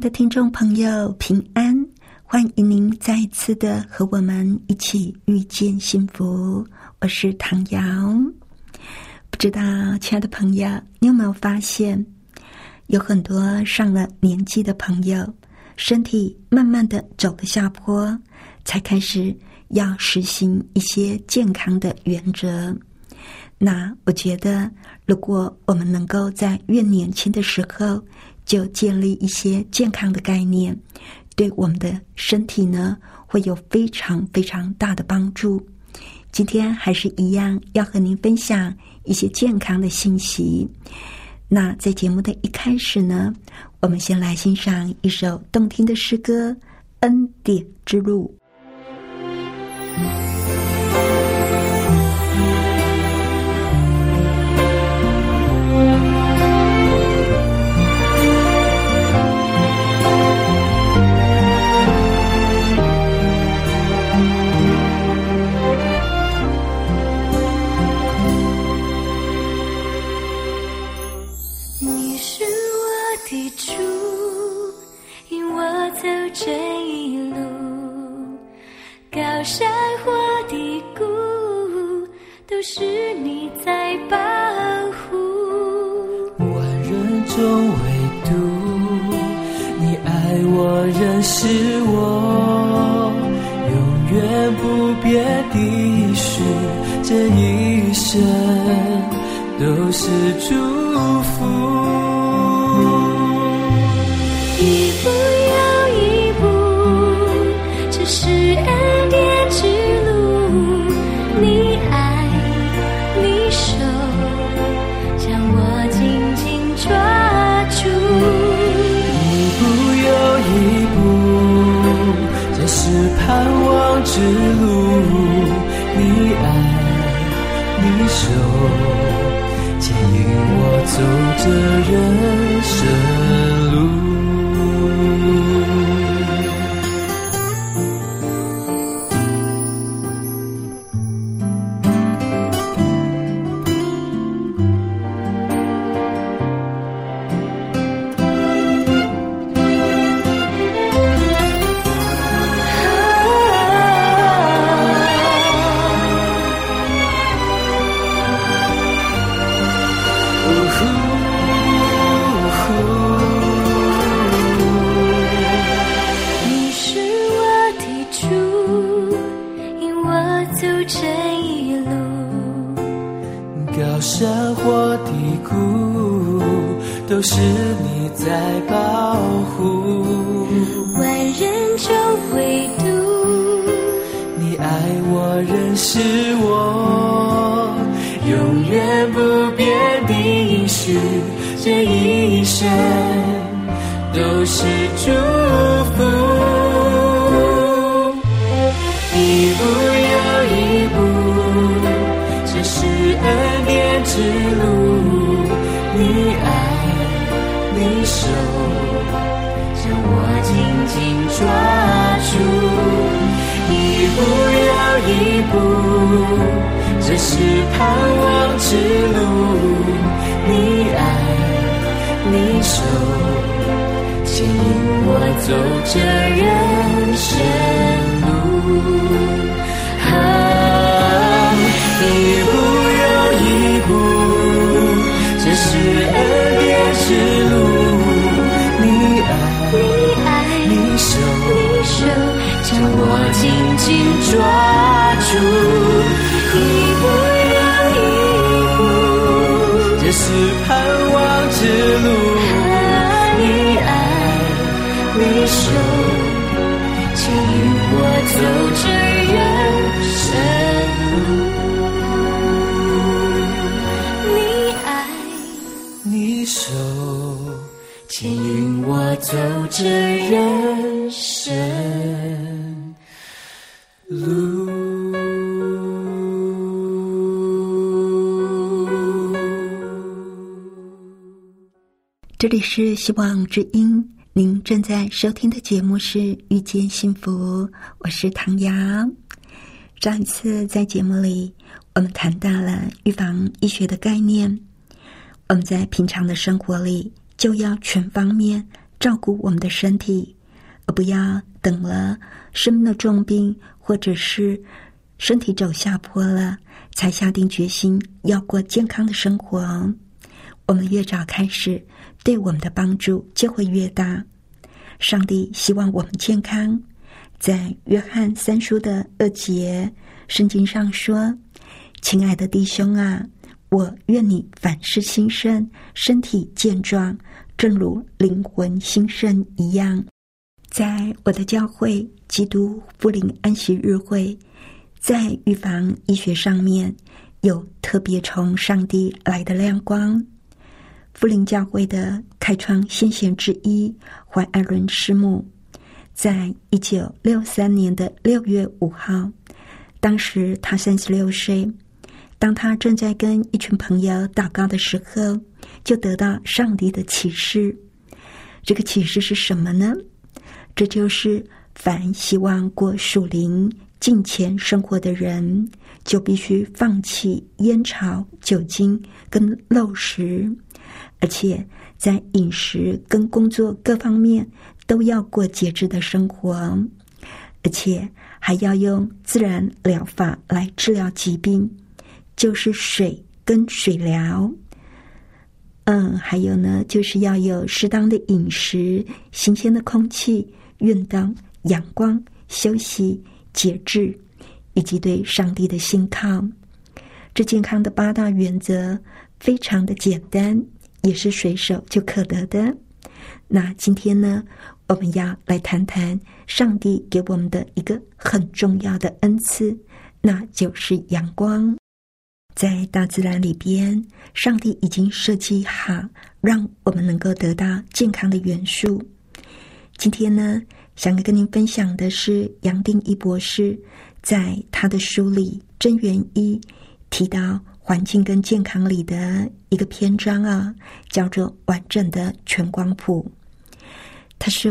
的听众朋友，平安！欢迎您再一次的和我们一起遇见幸福。我是唐瑶。不知道，亲爱的朋友，你有没有发现？有很多上了年纪的朋友，身体慢慢的走了下坡，才开始要实行一些健康的原则。那我觉得，如果我们能够在越年轻的时候就建立一些健康的概念，对我们的身体呢，会有非常非常大的帮助。今天还是一样，要和您分享一些健康的信息。那在节目的一开始呢，我们先来欣赏一首动听的诗歌《恩典之路》。地主引我走这一路，高山或低谷，都是你在保护。万人中唯独，你爱我仍是我，永远不变的许，这一生都是主。手，牵引我走这人生。就唯独你爱我、认识我，永远不变的许，这一生都是祝。是盼望之路，你爱，你手牵引我走这人生路。啊，一步又一步，这是恩典之路。走这人生路。这里是希望之音，您正在收听的节目是《遇见幸福》，我是唐瑶。上一次在节目里，我们谈到了预防医学的概念。我们在平常的生活里，就要全方面照顾我们的身体，而不要等了生了重病，或者是身体走下坡了，才下定决心要过健康的生活。我们越早开始。对我们的帮助就会越大。上帝希望我们健康。在约翰三书的二节圣经上说：“亲爱的弟兄啊，我愿你凡事兴盛，身体健壮，正如灵魂新生一样。”在我的教会基督福临安息日会，在预防医学上面有特别从上帝来的亮光。福临教会的开创先贤之一怀艾伦师母，在一九六三年的六月五号，当时他三十六岁。当他正在跟一群朋友祷告的时候，就得到上帝的启示。这个启示是什么呢？这就是凡希望过属灵敬虔生活的人，就必须放弃烟草、酒精跟陋食。而且在饮食跟工作各方面都要过节制的生活，而且还要用自然疗法来治疗疾病，就是水跟水疗。嗯，还有呢，就是要有适当的饮食、新鲜的空气、运动、阳光、休息、节制，以及对上帝的信靠。这健康的八大原则非常的简单。也是随手就可得的。那今天呢，我们要来谈谈上帝给我们的一个很重要的恩赐，那就是阳光。在大自然里边，上帝已经设计好，让我们能够得到健康的元素。今天呢，想跟您分享的是杨定一博士在他的书里《真元一》提到。环境跟健康里的一个篇章啊，叫做“完整的全光谱”。他说：“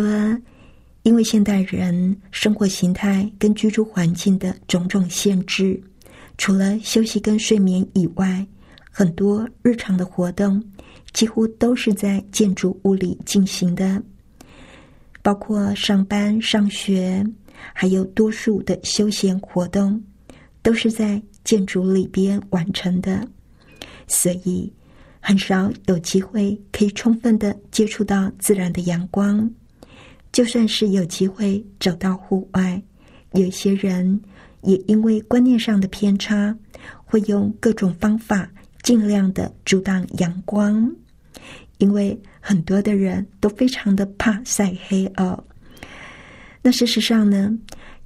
因为现代人生活形态跟居住环境的种种限制，除了休息跟睡眠以外，很多日常的活动几乎都是在建筑物里进行的，包括上班、上学，还有多数的休闲活动，都是在。”建筑里边完成的，所以很少有机会可以充分的接触到自然的阳光。就算是有机会走到户外，有些人也因为观念上的偏差，会用各种方法尽量的阻挡阳光。因为很多的人都非常的怕晒黑哦。那事实上呢，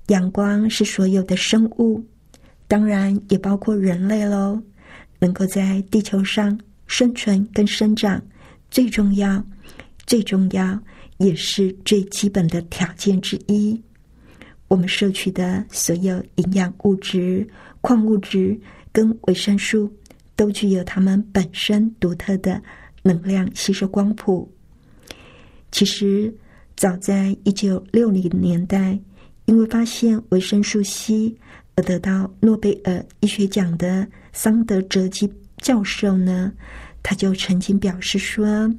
阳光是所有的生物。当然也包括人类喽，能够在地球上生存跟生长，最重要、最重要也是最基本的条件之一。我们摄取的所有营养物质、矿物质跟维生素，都具有它们本身独特的能量吸收光谱。其实，早在一九六零年代，因为发现维生素 C。而得到诺贝尔医学奖的桑德哲基教授呢，他就曾经表示说，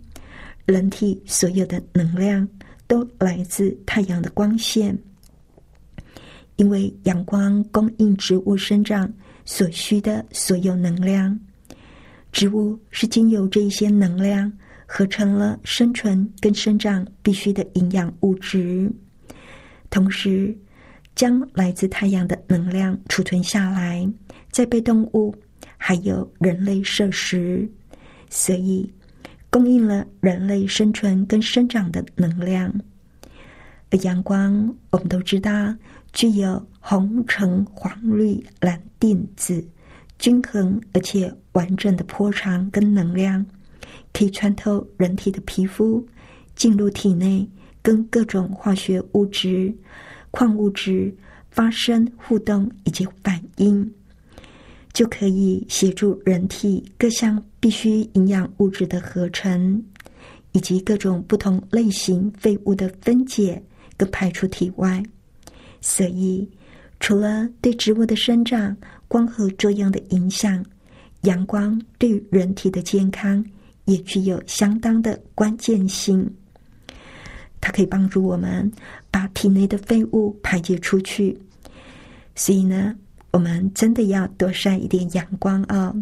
人体所有的能量都来自太阳的光线，因为阳光供应植物生长所需的所有能量，植物是经由这一些能量合成了生存跟生长必须的营养物质，同时。将来自太阳的能量储存下来，再被动物还有人类摄食，所以供应了人类生存跟生长的能量。而阳光，我们都知道具有红、橙、黄、绿、蓝、靛、紫均衡而且完整的波长跟能量，可以穿透人体的皮肤，进入体内，跟各种化学物质、矿物质发生互动以及反应，就可以协助人体各项必需营养物质的合成，以及各种不同类型废物的分解跟排出体外。所以，除了对植物的生长、光合作用的影响，阳光对人体的健康也具有相当的关键性。它可以帮助我们把体内的废物排解出去。所以呢，我们真的要多晒一点阳光哦。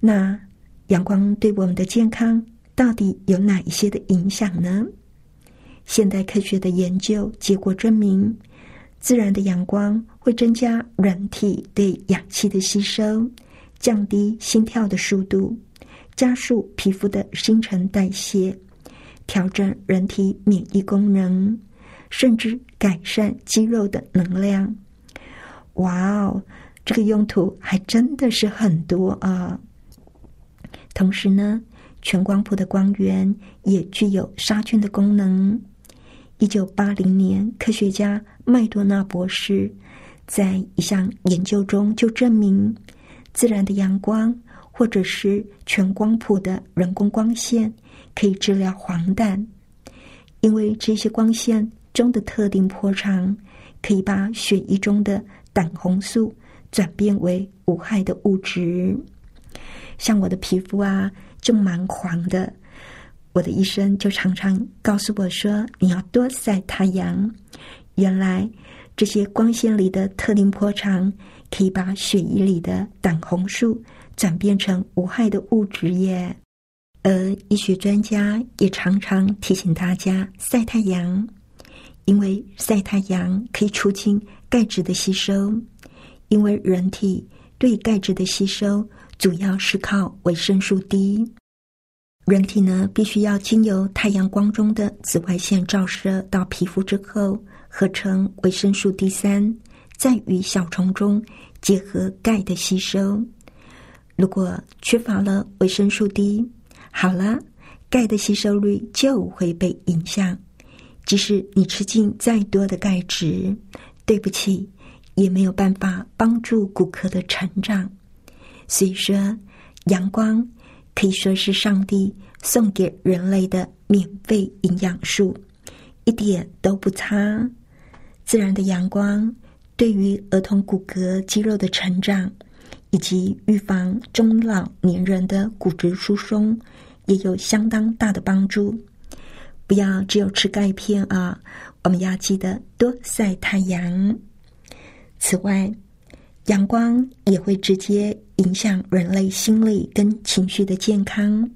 那阳光对我们的健康到底有哪一些的影响呢？现代科学的研究结果证明，自然的阳光会增加人体对氧气的吸收，降低心跳的速度，加速皮肤的新陈代谢，调整人体免疫功能，甚至改善肌肉的能量。哇哦，这个用途还真的是很多啊！同时呢，全光谱的光源也具有杀菌的功能。一九八零年，科学家麦多纳博士在一项研究中就证明，自然的阳光或者是全光谱的人工光线可以治疗黄疸，因为这些光线中的特定波长可以把血液中的胆红素转变为无害的物质。像我的皮肤啊，就蛮黄的。我的医生就常常告诉我说：“你要多晒太阳。”原来这些光线里的特定波长可以把血液里的胆红素转变成无害的物质耶。而医学专家也常常提醒大家晒太阳，因为晒太阳可以促进钙质的吸收。因为人体对钙质的吸收主要是靠维生素 D。人体呢，必须要经由太阳光中的紫外线照射到皮肤之后，合成维生素 D 三，再与小虫中结合钙的吸收。如果缺乏了维生素 D，好了，钙的吸收率就会被影响。即使你吃进再多的钙质，对不起，也没有办法帮助骨骼的成长。所以说，阳光。可以说是上帝送给人类的免费营养素，一点都不差。自然的阳光对于儿童骨骼肌肉的成长，以及预防中老年人的骨质疏松，也有相当大的帮助。不要只有吃钙片啊，我们要记得多晒太阳。此外，阳光也会直接。影响人类心理跟情绪的健康，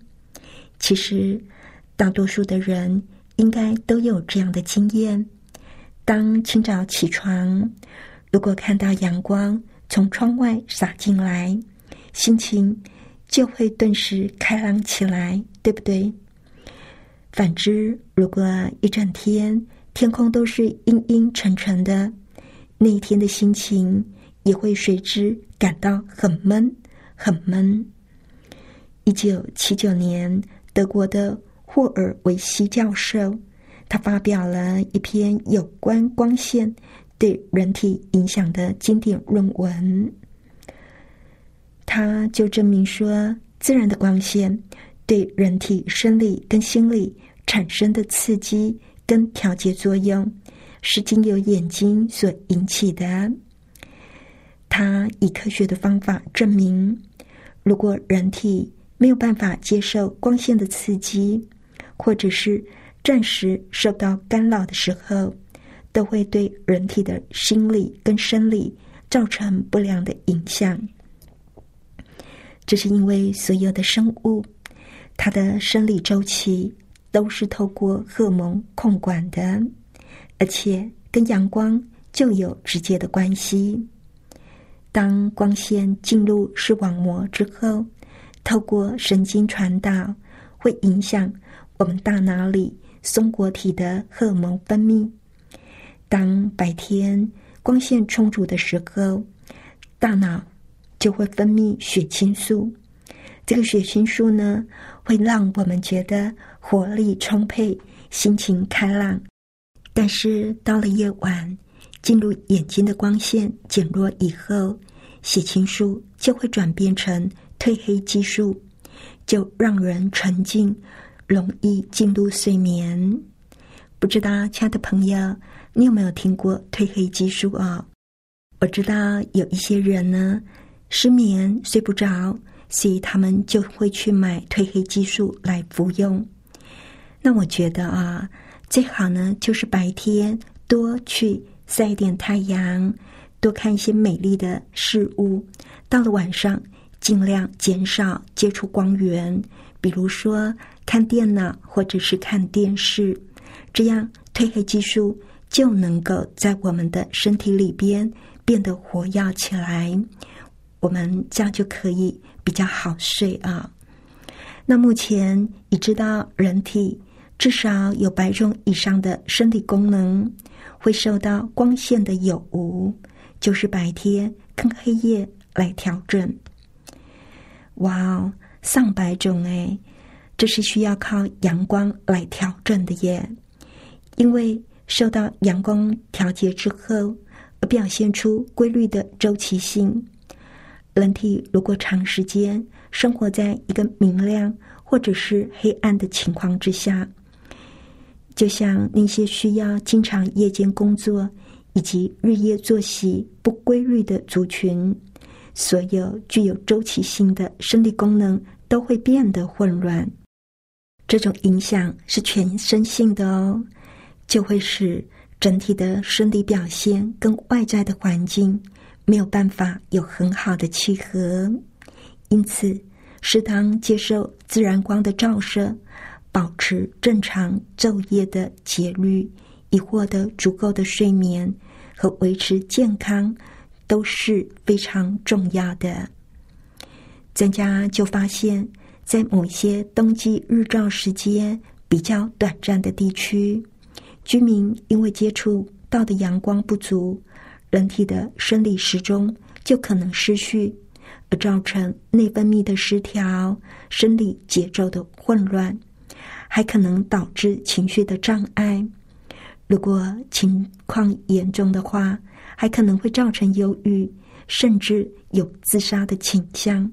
其实大多数的人应该都有这样的经验：当清早起床，如果看到阳光从窗外洒进来，心情就会顿时开朗起来，对不对？反之，如果一整天天空都是阴阴沉沉的，那一天的心情也会随之感到很闷。很闷。一九七九年，德国的霍尔维希教授，他发表了一篇有关光线对人体影响的经典论文。他就证明说，自然的光线对人体生理跟心理产生的刺激跟调节作用，是经由眼睛所引起的。他以科学的方法证明。如果人体没有办法接受光线的刺激，或者是暂时受到干扰的时候，都会对人体的心理跟生理造成不良的影响。这是因为所有的生物，它的生理周期都是透过荷尔蒙控管的，而且跟阳光就有直接的关系。当光线进入视网膜之后，透过神经传导，会影响我们大脑里松果体的荷尔蒙分泌。当白天光线充足的时候，大脑就会分泌血清素，这个血清素呢，会让我们觉得活力充沛、心情开朗。但是到了夜晚，进入眼睛的光线减弱以后，血清素就会转变成褪黑激素，就让人沉静，容易进入睡眠。不知道，亲爱的朋友，你有没有听过褪黑激素啊？我知道有一些人呢，失眠睡不着，所以他们就会去买褪黑激素来服用。那我觉得啊。最好呢，就是白天多去晒一点太阳，多看一些美丽的事物。到了晚上，尽量减少接触光源，比如说看电脑或者是看电视，这样褪黑激素就能够在我们的身体里边变得活跃起来，我们这样就可以比较好睡啊。那目前已知道人体。至少有百种以上的生理功能会受到光线的有无，就是白天跟黑夜来调整。哇哦，上百种哎，这是需要靠阳光来调整的耶。因为受到阳光调节之后，而表现出规律的周期性。人体如果长时间生活在一个明亮或者是黑暗的情况之下。就像那些需要经常夜间工作以及日夜作息不规律的族群，所有具有周期性的生理功能都会变得混乱。这种影响是全身性的哦，就会使整体的生理表现跟外在的环境没有办法有很好的契合。因此，适当接受自然光的照射。保持正常昼夜的节律，以获得足够的睡眠和维持健康，都是非常重要的。专家就发现，在某些冬季日照时间比较短暂的地区，居民因为接触到的阳光不足，人体的生理时钟就可能失序，而造成内分泌的失调、生理节奏的混乱。还可能导致情绪的障碍，如果情况严重的话，还可能会造成忧郁，甚至有自杀的倾向。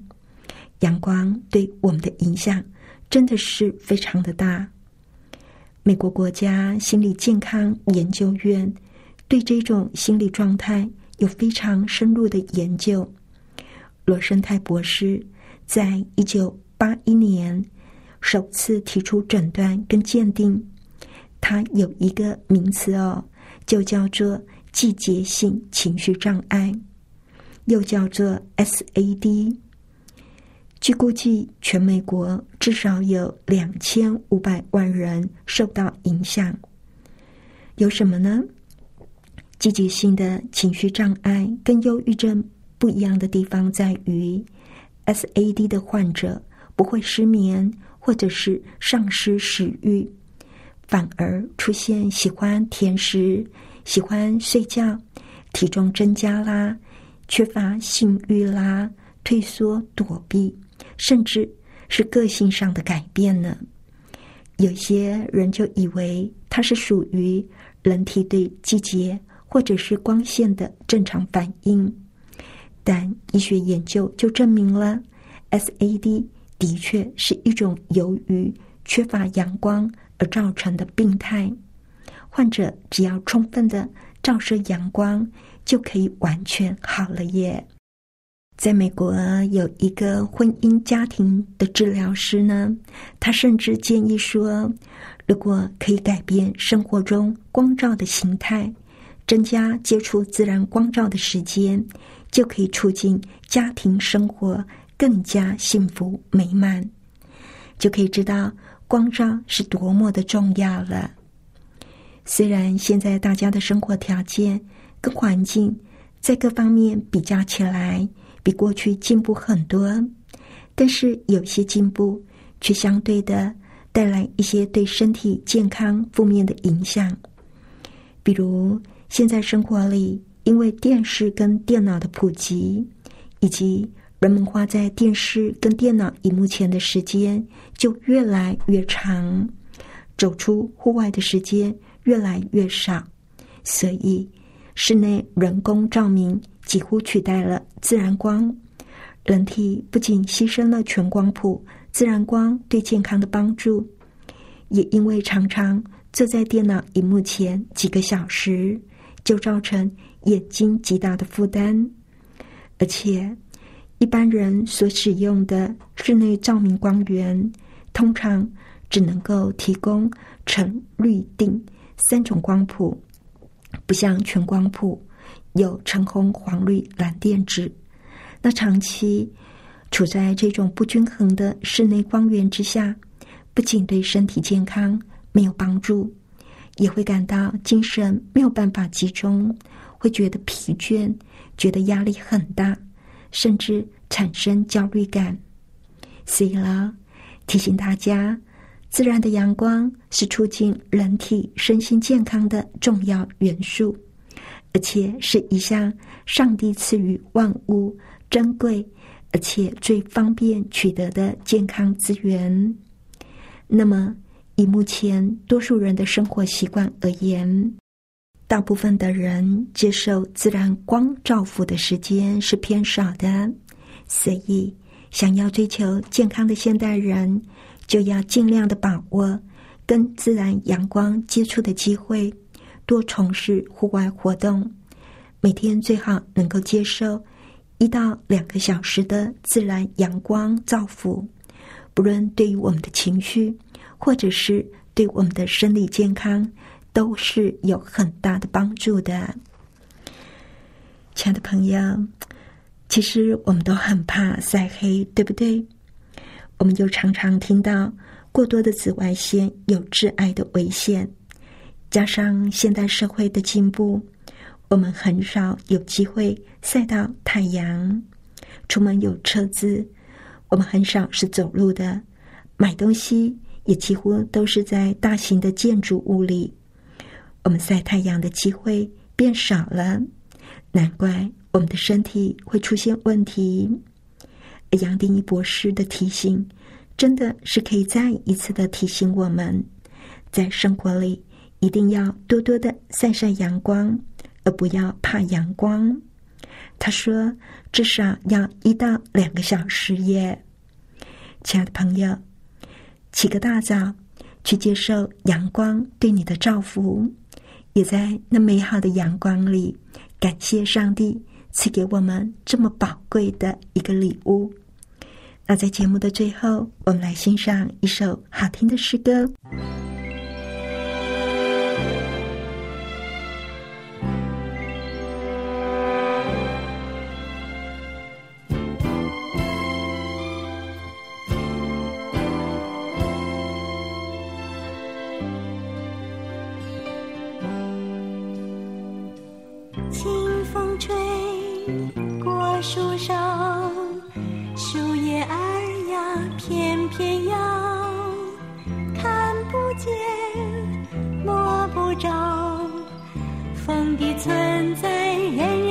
阳光对我们的影响真的是非常的大。美国国家心理健康研究院对这种心理状态有非常深入的研究。罗生泰博士在一九八一年。首次提出诊断跟鉴定，它有一个名词哦，就叫做季节性情绪障碍，又叫做 SAD。据估计，全美国至少有两千五百万人受到影响。有什么呢？季节性的情绪障碍跟忧郁症不一样的地方在于，SAD 的患者不会失眠。或者是丧失食欲，反而出现喜欢甜食、喜欢睡觉、体重增加啦、缺乏性欲啦、退缩躲避，甚至是个性上的改变呢。有些人就以为它是属于人体对季节或者是光线的正常反应，但医学研究就证明了 SAD。的确是一种由于缺乏阳光而造成的病态。患者只要充分的照射阳光，就可以完全好了耶。在美国有一个婚姻家庭的治疗师呢，他甚至建议说，如果可以改变生活中光照的形态，增加接触自然光照的时间，就可以促进家庭生活。更加幸福美满，就可以知道光照是多么的重要了。虽然现在大家的生活条件跟环境在各方面比较起来比过去进步很多，但是有些进步却相对的带来一些对身体健康负面的影响。比如现在生活里，因为电视跟电脑的普及，以及人们花在电视跟电脑荧幕前的时间就越来越长，走出户外的时间越来越少，所以室内人工照明几乎取代了自然光。人体不仅牺牲了全光谱自然光对健康的帮助，也因为常常坐在电脑荧幕前几个小时，就造成眼睛极大的负担，而且。一般人所使用的室内照明光源，通常只能够提供橙、绿、靛三种光谱，不像全光谱有橙、红、黄、绿、蓝、靛、紫。那长期处在这种不均衡的室内光源之下，不仅对身体健康没有帮助，也会感到精神没有办法集中，会觉得疲倦，觉得压力很大。甚至产生焦虑感，所以了，提醒大家，自然的阳光是促进人体身心健康的重要元素，而且是一项上帝赐予万物珍贵而且最方便取得的健康资源。那么，以目前多数人的生活习惯而言，大部分的人接受自然光照拂的时间是偏少的，所以想要追求健康的现代人，就要尽量的把握跟自然阳光接触的机会，多从事户外活动，每天最好能够接受一到两个小时的自然阳光照拂，不论对于我们的情绪，或者是对我们的生理健康。都是有很大的帮助的，亲爱的朋友。其实我们都很怕晒黑，对不对？我们就常常听到过多的紫外线有致癌的危险，加上现代社会的进步，我们很少有机会晒到太阳。出门有车子，我们很少是走路的，买东西也几乎都是在大型的建筑物里。我们晒太阳的机会变少了，难怪我们的身体会出现问题。杨定一博士的提醒，真的是可以再一次的提醒我们，在生活里一定要多多的晒晒阳光，而不要怕阳光。他说，至少要一到两个小时耶。亲爱的朋友，起个大早去接受阳光对你的照拂。也在那美好的阳光里，感谢上帝赐给我们这么宝贵的一个礼物。那在节目的最后，我们来欣赏一首好听的诗歌。招风的存在人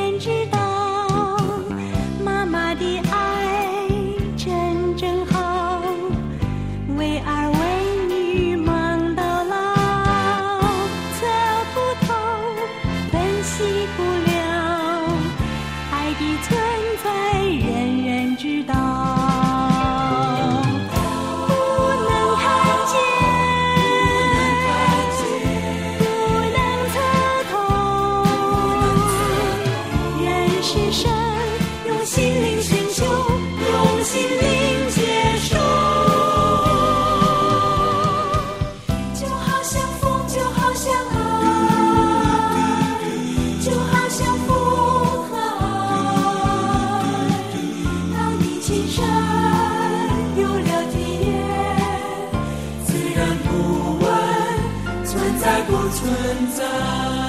存在。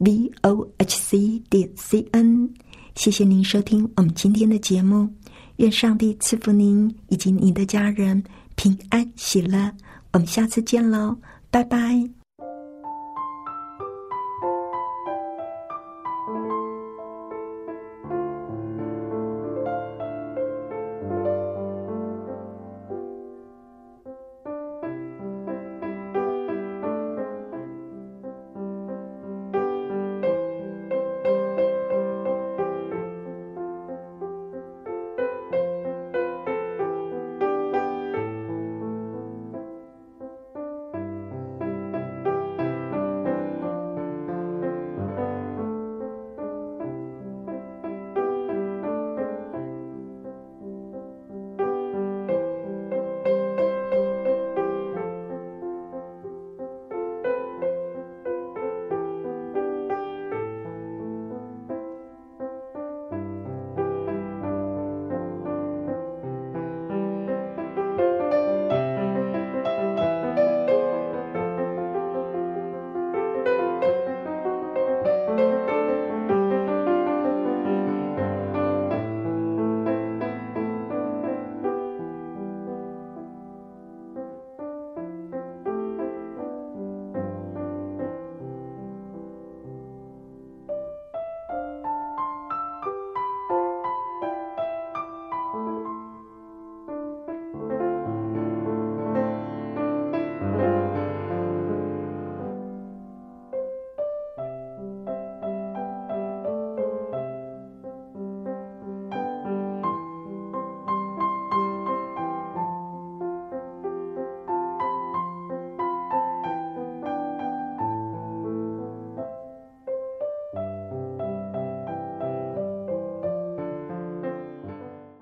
v o h c 点 c n。谢谢您收听我们今天的节目，愿上帝赐福您以及您的家人平安喜乐。我们下次见喽，拜拜。